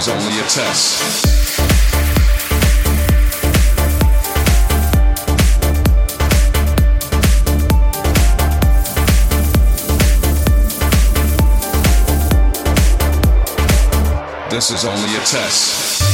is only a test. This is only a test.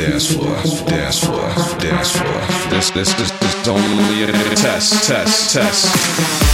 dance floor, dance floor, dance floor. This, this, this, this is only a test, test, test.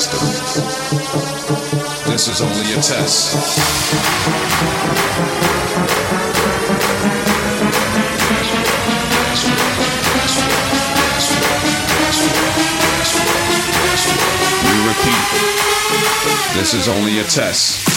System. This is only a test. We repeat, this is only a test.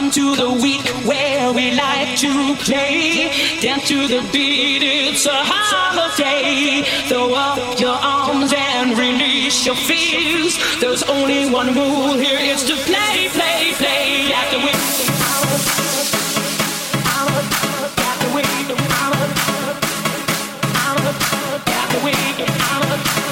Come to the week where we like to play. Dance to the beat, it's a holiday. Throw up your arms and release your fears. There's only one rule here, it's to play, play, play. After we... Out